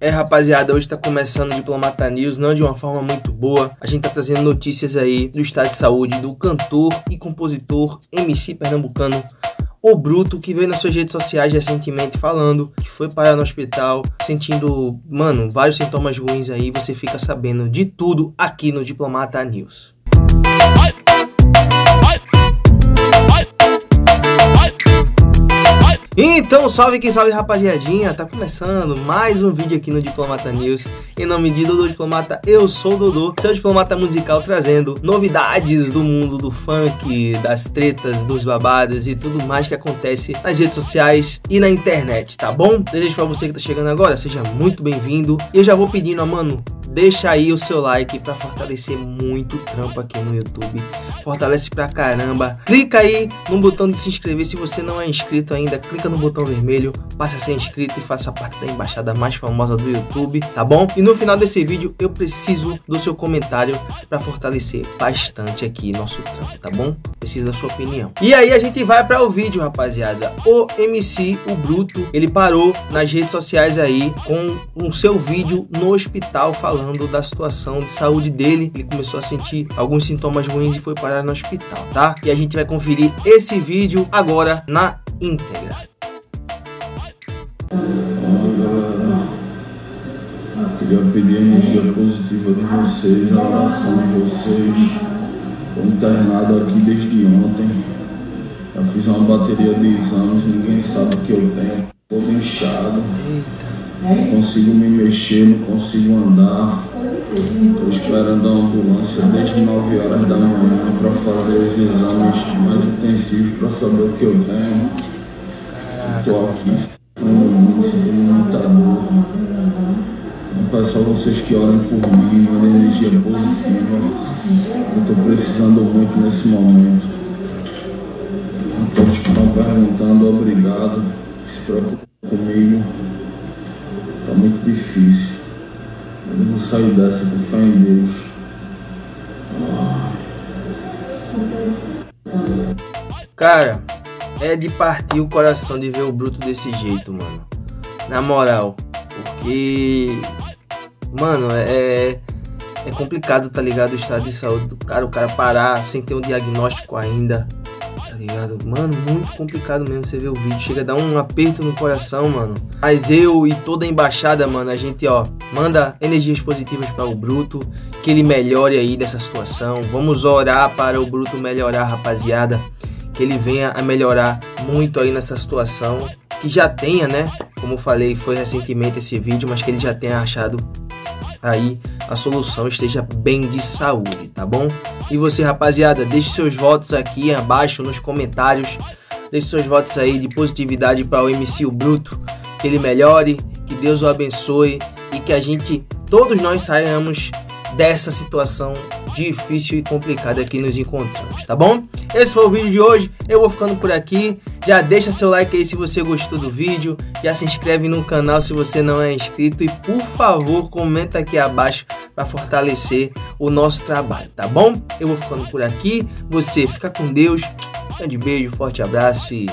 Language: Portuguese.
É, rapaziada, hoje tá começando o Diplomata News, não de uma forma muito boa. A gente tá trazendo notícias aí do estado de saúde do cantor e compositor MC pernambucano o Bruto, que veio nas suas redes sociais recentemente falando que foi parar no hospital, sentindo, mano, vários sintomas ruins aí. Você fica sabendo de tudo aqui no Diplomata News. Então, salve quem salve rapaziadinha, tá começando mais um vídeo aqui no Diplomata News. Em nome de Dodô Diplomata, eu sou o Dodô, seu diplomata musical trazendo novidades do mundo do funk, das tretas, dos babados e tudo mais que acontece nas redes sociais e na internet, tá bom? Desejo para você que tá chegando agora, seja muito bem-vindo. E eu já vou pedindo, mano, deixa aí o seu like para fortalecer muito o trampo aqui no YouTube. Fortalece pra caramba. Clica aí no botão de se inscrever se você não é inscrito ainda. Clica no botão vermelho, passe a ser inscrito e faça parte da embaixada mais famosa do YouTube, tá bom? E no final desse vídeo eu preciso do seu comentário para fortalecer bastante aqui nosso trampo, tá bom? Preciso da sua opinião. E aí a gente vai para o vídeo, rapaziada. O MC, o Bruto, ele parou nas redes sociais aí com o seu vídeo no hospital falando falando da situação de saúde dele. Ele começou a sentir alguns sintomas ruins e foi parar no hospital, tá? E a gente vai conferir esse vídeo agora na íntegra. Queria pedir a energia positiva de vocês, a oração de vocês. Estou internado aqui desde ontem. Já fiz uma bateria de exames, ninguém sabe o que eu tenho. Não consigo me mexer, não consigo andar. Estou esperando a ambulância desde 9 horas da manhã para fazer os exames mais intensivos para saber o que eu tenho. Estou aqui sentindo muita dor. Então, peço a vocês que orem por mim, mandem energia positiva. Eu estou precisando muito nesse momento. Que estão perguntando, obrigado. Se preocupe comigo. Muito difícil. Mas eu vou sair dessa com fé em Deus. Cara, é de partir o coração de ver o Bruto desse jeito, mano. Na moral. Porque. Mano, é. É complicado, tá ligado? O estado de saúde do cara, o cara parar sem ter um diagnóstico ainda ligado? Mano, muito complicado mesmo você ver o vídeo. Chega a dar um aperto no coração, mano. Mas eu e toda a embaixada, mano, a gente, ó, manda energias positivas para o Bruto, que ele melhore aí dessa situação. Vamos orar para o Bruto melhorar, rapaziada. Que ele venha a melhorar muito aí nessa situação. Que já tenha, né? Como falei, foi recentemente esse vídeo, mas que ele já tenha achado aí a solução esteja bem de saúde, tá bom? E você, rapaziada, deixe seus votos aqui abaixo nos comentários. Deixe seus votos aí de positividade para o MC o Bruto, que ele melhore, que Deus o abençoe e que a gente, todos nós saiamos dessa situação difícil e complicada que nos encontramos, tá bom? Esse foi o vídeo de hoje, eu vou ficando por aqui. Já deixa seu like aí se você gostou do vídeo, já se inscreve no canal se você não é inscrito e por favor comenta aqui abaixo para fortalecer o nosso trabalho, tá bom? Eu vou ficando por aqui, você fica com Deus, grande beijo, forte abraço e